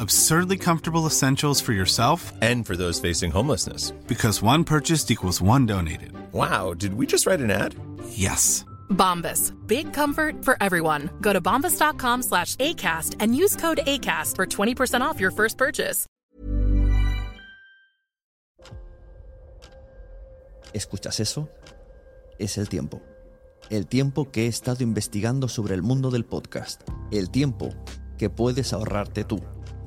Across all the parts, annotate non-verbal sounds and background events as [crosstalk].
Absurdly comfortable essentials for yourself And for those facing homelessness. because one purchased equals one donated. Wow, did we just write an ad? Yes. Bombas. Big comfort for everyone. Go to bombas.com slash ACAST and use code ACAST for 20% off your first purchase. ¿Escuchas eso? Es el tiempo. El tiempo que he estado investigando sobre el mundo del podcast. El tiempo que puedes ahorrarte tú.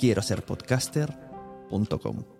Quiero ser podcaster.com.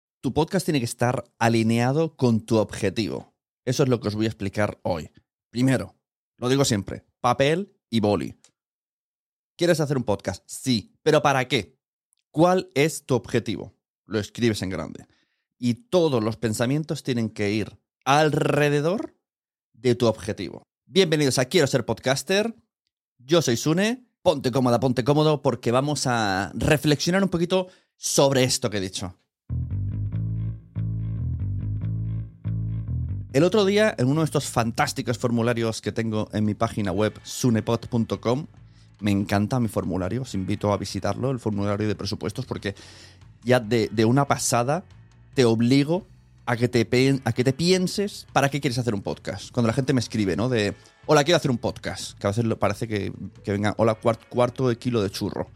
Tu podcast tiene que estar alineado con tu objetivo. Eso es lo que os voy a explicar hoy. Primero, lo digo siempre, papel y boli. ¿Quieres hacer un podcast? Sí, pero ¿para qué? ¿Cuál es tu objetivo? Lo escribes en grande. Y todos los pensamientos tienen que ir alrededor de tu objetivo. Bienvenidos a Quiero ser podcaster. Yo soy Sune. Ponte cómoda, ponte cómodo porque vamos a reflexionar un poquito sobre esto que he dicho. El otro día, en uno de estos fantásticos formularios que tengo en mi página web, sunepod.com, me encanta mi formulario, os invito a visitarlo, el formulario de presupuestos, porque ya de, una pasada te obligo a que te, pienses para qué quieres hacer un podcast. Cuando la gente me escribe, ¿no? De, hola, quiero hacer un podcast, que a veces parece que, venga, hola, cuart- cuarto de kilo de churro.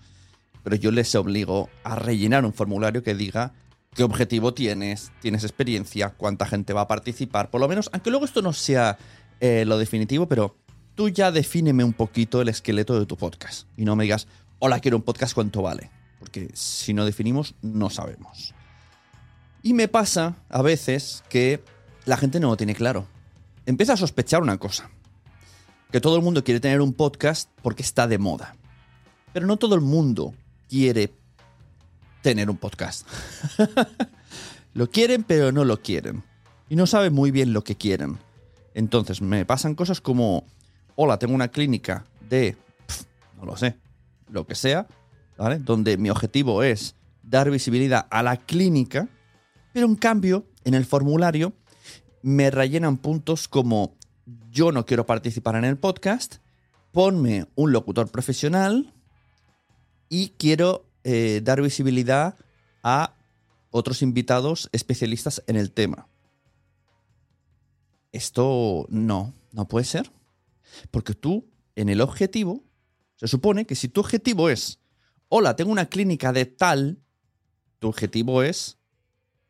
Pero yo les obligo a rellenar un formulario que diga qué objetivo tienes, tienes experiencia, cuánta gente va a participar, por lo menos, aunque luego esto no sea eh, lo definitivo, pero tú ya defíneme un poquito el esqueleto de tu podcast y no me digas, hola, quiero un podcast, ¿cuánto vale? Porque si no definimos, no sabemos. Y me pasa a veces que la gente no lo tiene claro. Empieza a sospechar una cosa, que todo el mundo quiere tener un podcast porque está de moda. Pero no todo el mundo quiere tener un podcast. [laughs] lo quieren, pero no lo quieren. Y no saben muy bien lo que quieren. Entonces me pasan cosas como, hola, tengo una clínica de, no lo sé, lo que sea, ¿vale? Donde mi objetivo es dar visibilidad a la clínica, pero en cambio, en el formulario me rellenan puntos como yo no quiero participar en el podcast, ponme un locutor profesional y quiero eh, dar visibilidad a otros invitados especialistas en el tema. Esto no, no puede ser. Porque tú, en el objetivo, se supone que si tu objetivo es, hola, tengo una clínica de tal, tu objetivo es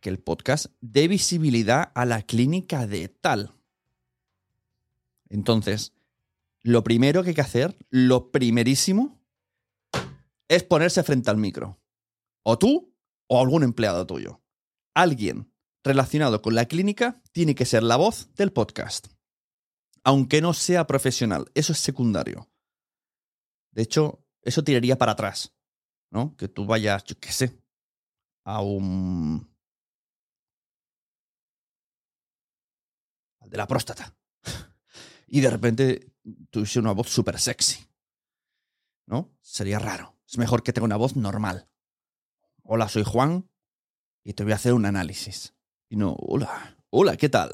que el podcast dé visibilidad a la clínica de tal. Entonces, lo primero que hay que hacer, lo primerísimo, es ponerse frente al micro. O tú o algún empleado tuyo. Alguien relacionado con la clínica tiene que ser la voz del podcast. Aunque no sea profesional, eso es secundario. De hecho, eso tiraría para atrás, ¿no? Que tú vayas, yo qué sé, a un... de la próstata. [laughs] y de repente tuviese una voz súper sexy. ¿No? Sería raro. Es mejor que tenga una voz normal. Hola, soy Juan y te voy a hacer un análisis. Y no, hola, hola, ¿qué tal?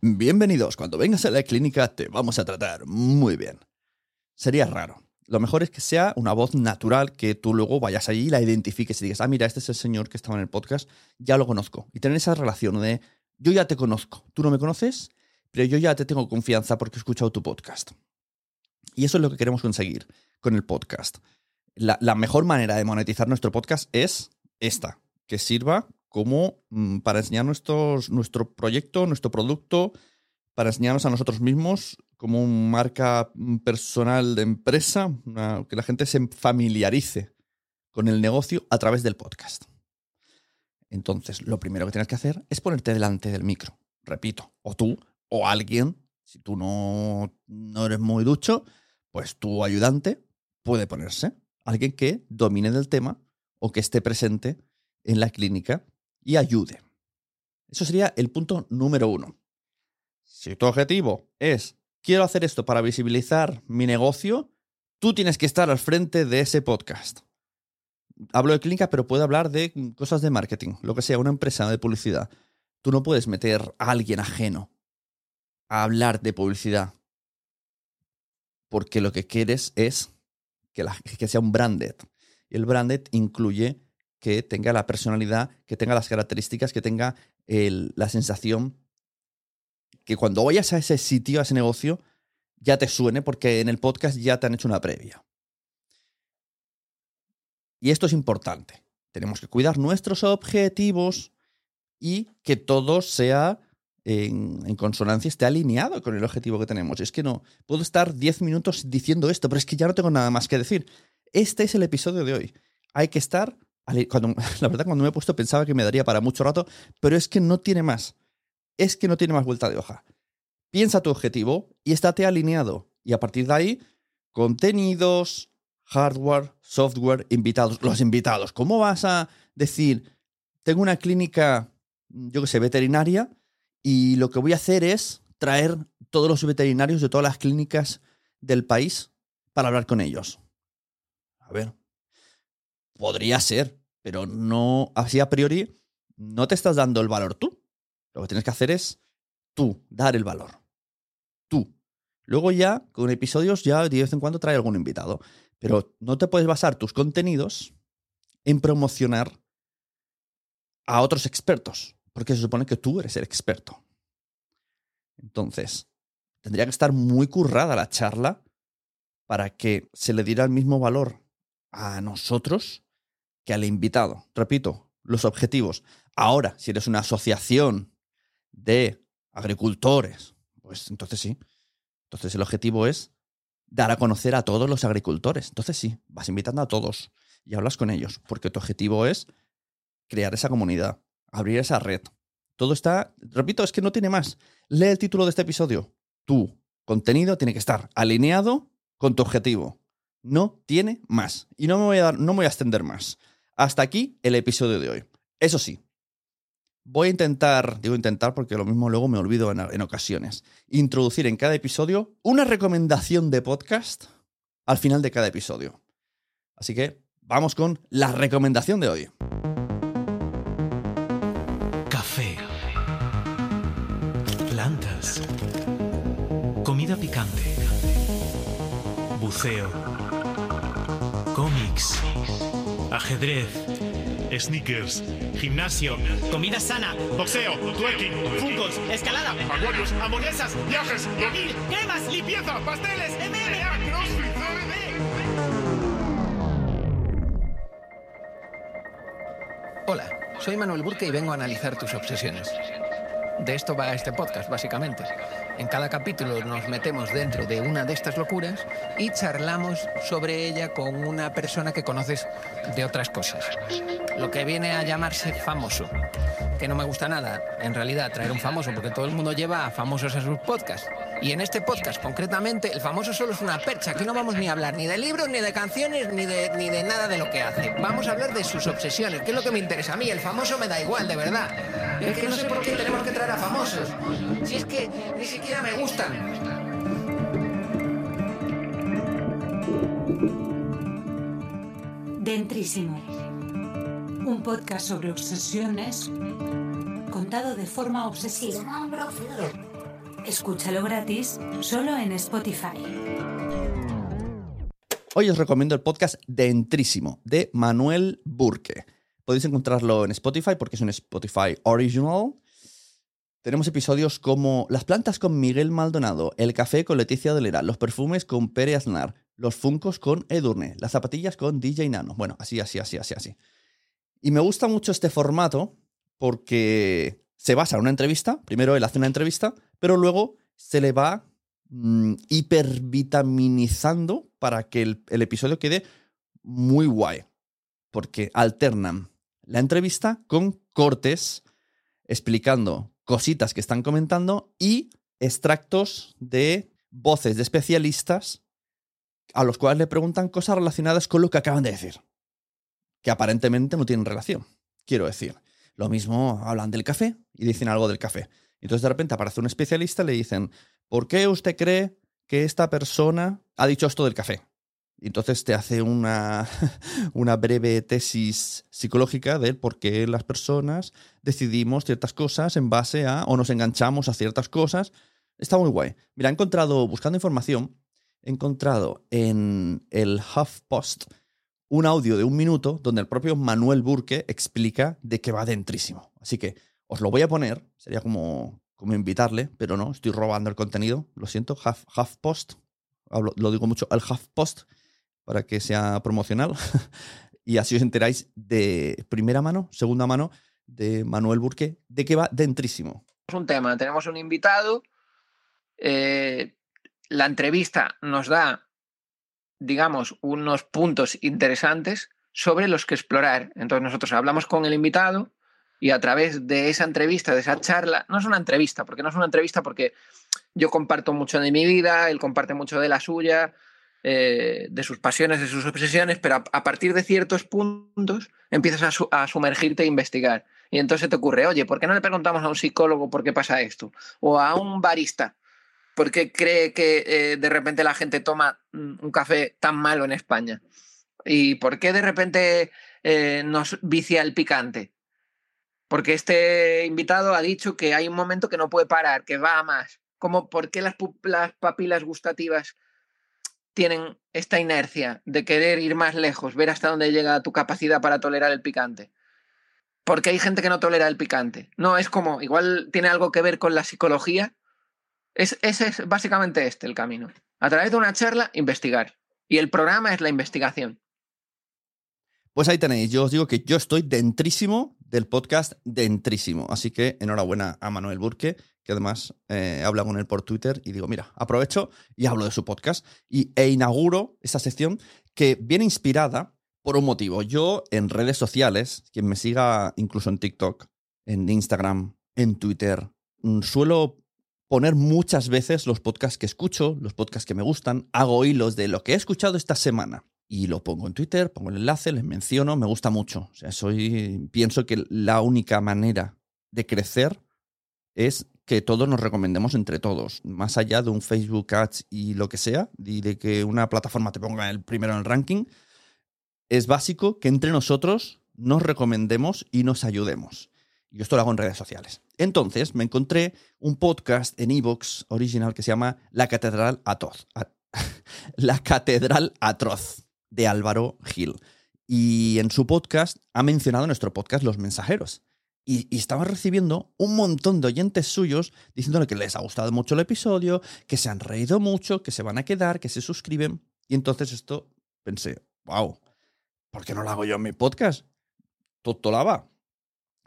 Bienvenidos, cuando vengas a la clínica te vamos a tratar muy bien. Sería raro. Lo mejor es que sea una voz natural, que tú luego vayas allí y la identifiques y digas, ah, mira, este es el señor que estaba en el podcast, ya lo conozco. Y tener esa relación de, yo ya te conozco, tú no me conoces, pero yo ya te tengo confianza porque he escuchado tu podcast. Y eso es lo que queremos conseguir con el podcast. La, mejor manera de monetizar nuestro podcast es esta, que sirva como mm, para enseñar nuestro proyecto, nuestro producto, para enseñarnos a nosotros mismos como una marca mm, personal de empresa, que la gente se familiarice con el negocio a través del podcast. Entonces, lo primero que tienes que hacer es ponerte delante del micro. Repito, o tú o alguien, si tú no, no eres muy ducho, pues tu ayudante puede ponerse. Alguien que domine del tema o que esté presente en la clínica y ayude. Eso sería el punto número uno. Si tu objetivo es, quiero hacer esto para visibilizar mi negocio, tú tienes que estar al frente de ese podcast. Hablo de clínica, pero puedo hablar de cosas de marketing, lo que sea, una empresa de publicidad. Tú no puedes meter a alguien ajeno a hablar de publicidad. Porque lo que quieres es que, sea un branded. Y el branded incluye que tenga la personalidad, que tenga las características, que tenga la sensación que cuando vayas a ese sitio, a ese negocio, ya te suene porque en el podcast ya te han hecho una previa. Y esto es importante. Tenemos que cuidar nuestros objetivos y que todo sea en, consonancia, esté alineado con el objetivo que tenemos. Es que no, puedo estar 10 minutos diciendo esto, pero es que ya no tengo nada más que decir. Este es el episodio de hoy. Hay que estar [laughs] la verdad, cuando me he puesto pensaba que me daría para mucho rato, pero es que no tiene más. Es que no tiene más vuelta de hoja. Piensa tu objetivo y estate alineado. Y a partir de ahí, contenidos, hardware, software, invitados. Los invitados. ¿Cómo vas a decir, tengo una clínica, yo que sé, veterinaria, y lo que voy a hacer es traer todos los veterinarios de todas las clínicas del país para hablar con ellos? A ver, podría ser, pero no, así a priori, no te estás dando el valor tú. Lo que tienes que hacer es tú, dar el valor. Tú. Luego ya, con episodios, ya de vez en cuando trae algún invitado. Pero no te puedes basar tus contenidos en promocionar a otros expertos, porque se supone que tú eres el experto. Entonces, tendría que estar muy currada la charla para que se le diera el mismo valor a nosotros que al invitado. Repito, los objetivos. Ahora, si eres una asociación de agricultores, pues entonces sí. Entonces el objetivo es dar a conocer a todos los agricultores. Entonces sí, vas invitando a todos y hablas con ellos, porque tu objetivo es crear esa comunidad, abrir esa red. Todo está, repito, es que no tiene más. Lee el título de este episodio. Tu contenido tiene que estar alineado con tu objetivo. No tiene más. Y no me voy a dar, no voy a extender más. Hasta aquí el episodio de hoy. Eso sí, voy a intentar, digo intentar porque lo mismo luego me olvido en, ocasiones, introducir en cada episodio una recomendación de podcast al final de cada episodio. Así que vamos con la recomendación de hoy. Buceo. Cómics. Ajedrez. Sneakers, gimnasio, comida sana, boxeo, twerking, fungos, escalada, acuarios, hamburguesas, viajes, dormir, cremas, limpieza, pasteles, MMA, crossfit, Hola, soy Manuel Burke y vengo a analizar tus obsesiones. De esto va este podcast, básicamente. En cada capítulo nos metemos dentro de una de estas locuras y charlamos sobre ella con una persona que conoces de otras cosas. Lo que viene a llamarse famoso. Que no me gusta nada, en realidad, traer un famoso, porque todo el mundo lleva a famosos a sus podcasts. Y en este podcast, concretamente, el famoso solo es una percha. Aquí no vamos ni a hablar ni de libros, ni de canciones, ni de, ni de nada de lo que hace. Vamos a hablar de sus obsesiones, que es lo que me interesa a mí. El famoso me da igual, de verdad. Es que no sé por qué tenemos que traer a famosos. Si es que ni siquiera me gustan. Dentrísimo. Un podcast sobre obsesiones contado de forma obsesiva. Escúchalo gratis solo en Spotify. Hoy os recomiendo el podcast Dentrísimo de Manuel Burke. Podéis encontrarlo en Spotify porque es un Spotify original. Tenemos episodios como Las plantas con Miguel Maldonado, El café con Leticia Dolera, Los perfumes con Pere Aznar, Los funcos con Edurne, Las zapatillas con DJ Nano. Bueno, así, así, así, así, así. Y me gusta mucho este formato porque se basa en una entrevista. Primero él hace una entrevista, pero luego se le va mm, hipervitaminizando para que el, el episodio quede muy guay. Porque alternan la entrevista con cortes explicando cositas que están comentando y extractos de voces de especialistas a los cuales le preguntan cosas relacionadas con lo que acaban de decir. Que aparentemente no tienen relación. Quiero decir, lo mismo hablan del café y dicen algo del café. Entonces de repente aparece un especialista y le dicen, ¿por qué usted cree que esta persona ha dicho esto del café? Entonces te hace una, [laughs] una breve tesis psicológica de por qué las personas decidimos ciertas cosas en base a, o nos enganchamos a ciertas cosas. Está muy guay. Mira, he encontrado, buscando información, he encontrado en el HuffPost un audio de un minuto donde el propio Manuel Burke explica de qué va dentrísimo. Así que os lo voy a poner, sería como, como invitarle, pero no, estoy robando el contenido, lo siento, Huff, HuffPost, hablo, lo digo mucho, el HuffPost, para que sea promocional. [laughs] y así os enteráis de primera mano, segunda mano, de Manuel Burque, de qué va dentrísimo. un tema, tenemos un invitado, eh, la entrevista nos da, digamos, unos puntos interesantes sobre los que explorar. Entonces nosotros hablamos con el invitado y a través de esa entrevista, de esa charla, no es una entrevista, porque no es una entrevista porque yo comparto mucho de mi vida, él comparte mucho de la suya, eh, de sus pasiones, de sus obsesiones, pero a, partir de ciertos puntos empiezas a, su, a, sumergirte e investigar. Y entonces te ocurre, oye, ¿por qué no le preguntamos a un psicólogo por qué pasa esto? O a un barista, ¿por qué cree que eh, de repente la gente toma un café tan malo en España? ¿Y por qué de repente eh, nos vicia el picante? Porque este invitado ha dicho que hay un momento que no puede parar, que va a más. Como, ¿Por qué las papilas gustativas tienen esta inercia de querer ir más lejos, ver hasta dónde llega tu capacidad para tolerar el picante. Porque hay gente que no tolera el picante. No, es como, igual tiene algo que ver con la psicología. Es, ese es básicamente este el camino. A través de una charla, investigar. Y el programa es la investigación. Pues ahí tenéis, yo os digo que yo estoy dentrísimo del podcast Dentrísimo. Así que enhorabuena a Manuel Burque, que además eh, habla con él por Twitter y digo, mira, aprovecho y hablo de su podcast y, e inauguro esta sección que viene inspirada por un motivo. Yo en redes sociales, quien me siga incluso en TikTok, en Instagram, en Twitter, mm, suelo poner muchas veces los podcasts que escucho, los podcasts que me gustan, hago hilos de lo que he escuchado esta semana y lo pongo en Twitter, pongo el enlace, les menciono, me gusta mucho. O sea, soy, pienso que la única manera de crecer es que todos nos recomendemos entre todos, más allá de un Facebook Ads y lo que sea, y de que una plataforma te ponga el primero en el ranking. es básico que entre nosotros nos recomendemos y nos ayudemos. Y esto lo hago en redes sociales. Entonces me encontré un podcast en Evox original que se llama La Catedral Atroz. [laughs] La Catedral Atroz de Álvaro Gil. Y en su podcast ha mencionado nuestro podcast Los Mensajeros. Y, y, estaba recibiendo un montón de oyentes suyos diciéndole que les ha gustado mucho el episodio, que se han reído mucho, que se van a quedar, que se suscriben. Y entonces esto pensé, wow, ¿por qué no lo hago yo en mi podcast? Totolaba.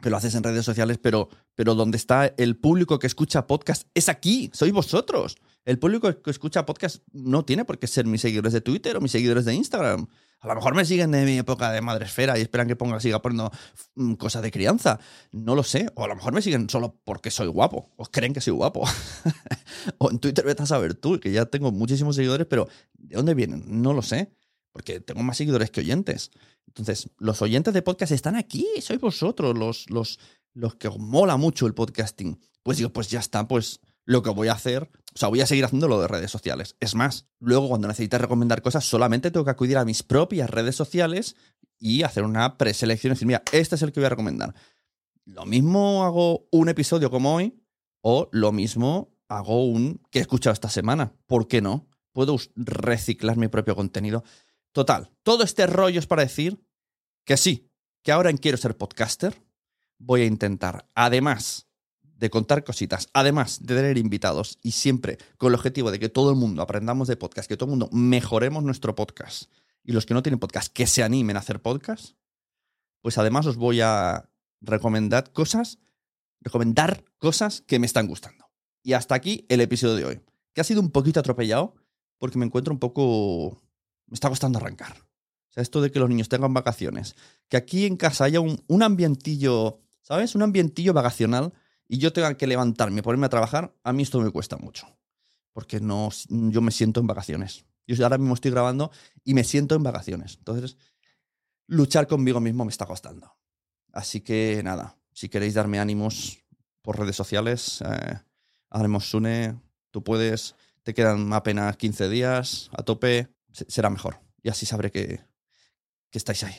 Que lo haces en redes sociales, pero, pero donde está el público que escucha podcast es aquí, sois vosotros. El público que escucha podcast no tiene por qué ser mis seguidores de Twitter o mis seguidores de Instagram. A lo mejor me siguen de mi época de madresfera y esperan que ponga, siga poniendo mm, cosas de crianza. No lo sé. O a lo mejor me siguen solo porque soy guapo. O creen que soy guapo. [laughs] o en Twitter vete a saber tú, que ya tengo muchísimos seguidores, pero ¿de dónde vienen? No lo sé. Porque tengo más seguidores que oyentes. Entonces, los oyentes de podcast están aquí. Sois vosotros los, los, los que os mola mucho el podcasting. Pues digo, pues ya está, pues lo que voy a hacer, o sea, voy a seguir haciendo lo de redes sociales. Es más, luego cuando necesite recomendar cosas, solamente tengo que acudir a mis propias redes sociales y hacer una preselección y decir, mira, este es el que voy a recomendar. Lo mismo hago un episodio como hoy, o lo mismo hago un que he escuchado esta semana. ¿Por qué no? Puedo reciclar mi propio contenido. Total, todo este rollo es para decir que sí, que ahora en Quiero ser podcaster voy a intentar, además de contar cositas, además de tener invitados y siempre con el objetivo de que todo el mundo aprendamos de podcast, que todo el mundo mejoremos nuestro podcast y los que no tienen podcast que se animen a hacer podcast, pues además os voy a recomendar cosas, recomendar cosas que me están gustando. Y hasta aquí el episodio de hoy, que ha sido un poquito atropellado porque me encuentro un poco... me está costando arrancar. O sea, esto de que los niños tengan vacaciones, que aquí en casa haya un, un ambientillo, ¿sabes? Un ambientillo vacacional y yo tenga que levantarme ponerme a trabajar, a mí esto me cuesta mucho. Porque no, yo me siento en vacaciones. Yo ahora mismo estoy grabando y me siento en vacaciones. Entonces, luchar conmigo mismo me está costando. Así que nada, si queréis darme ánimos por redes sociales, eh, haremos Sune, tú puedes, te quedan apenas 15 días, a tope, será mejor. Y así sabré que, que estáis ahí.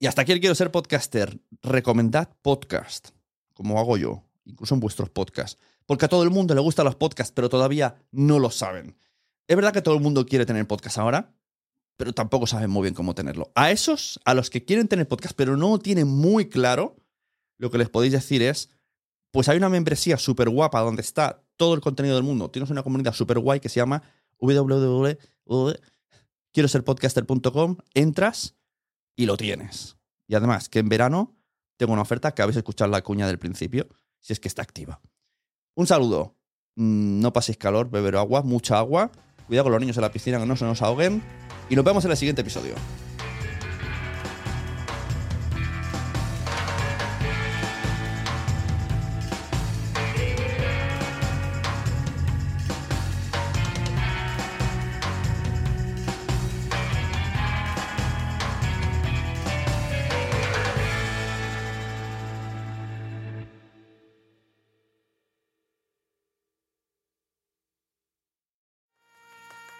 Y hasta aquí el quiero ser podcaster. Recomendad podcast, como hago yo, incluso en vuestros podcasts. Porque a todo el mundo le gustan los podcasts, pero todavía no lo saben. Es verdad que todo el mundo quiere tener podcast ahora, pero tampoco saben muy bien cómo tenerlo. A esos, a los que quieren tener podcast, pero no tienen muy claro, lo que les podéis decir es, pues hay una membresía súper guapa donde está todo el contenido del mundo. Tienes una comunidad súper guay que se llama www.quieroserpodcaster.com. Entras y lo tienes. Y además, que en verano tengo una oferta que habéis escuchado la cuña del principio, si es que está activa. Un saludo. Mm, no paséis calor, beber agua, mucha agua. Cuidado con los niños en la piscina que no se nos ahoguen. Y nos vemos en el siguiente episodio.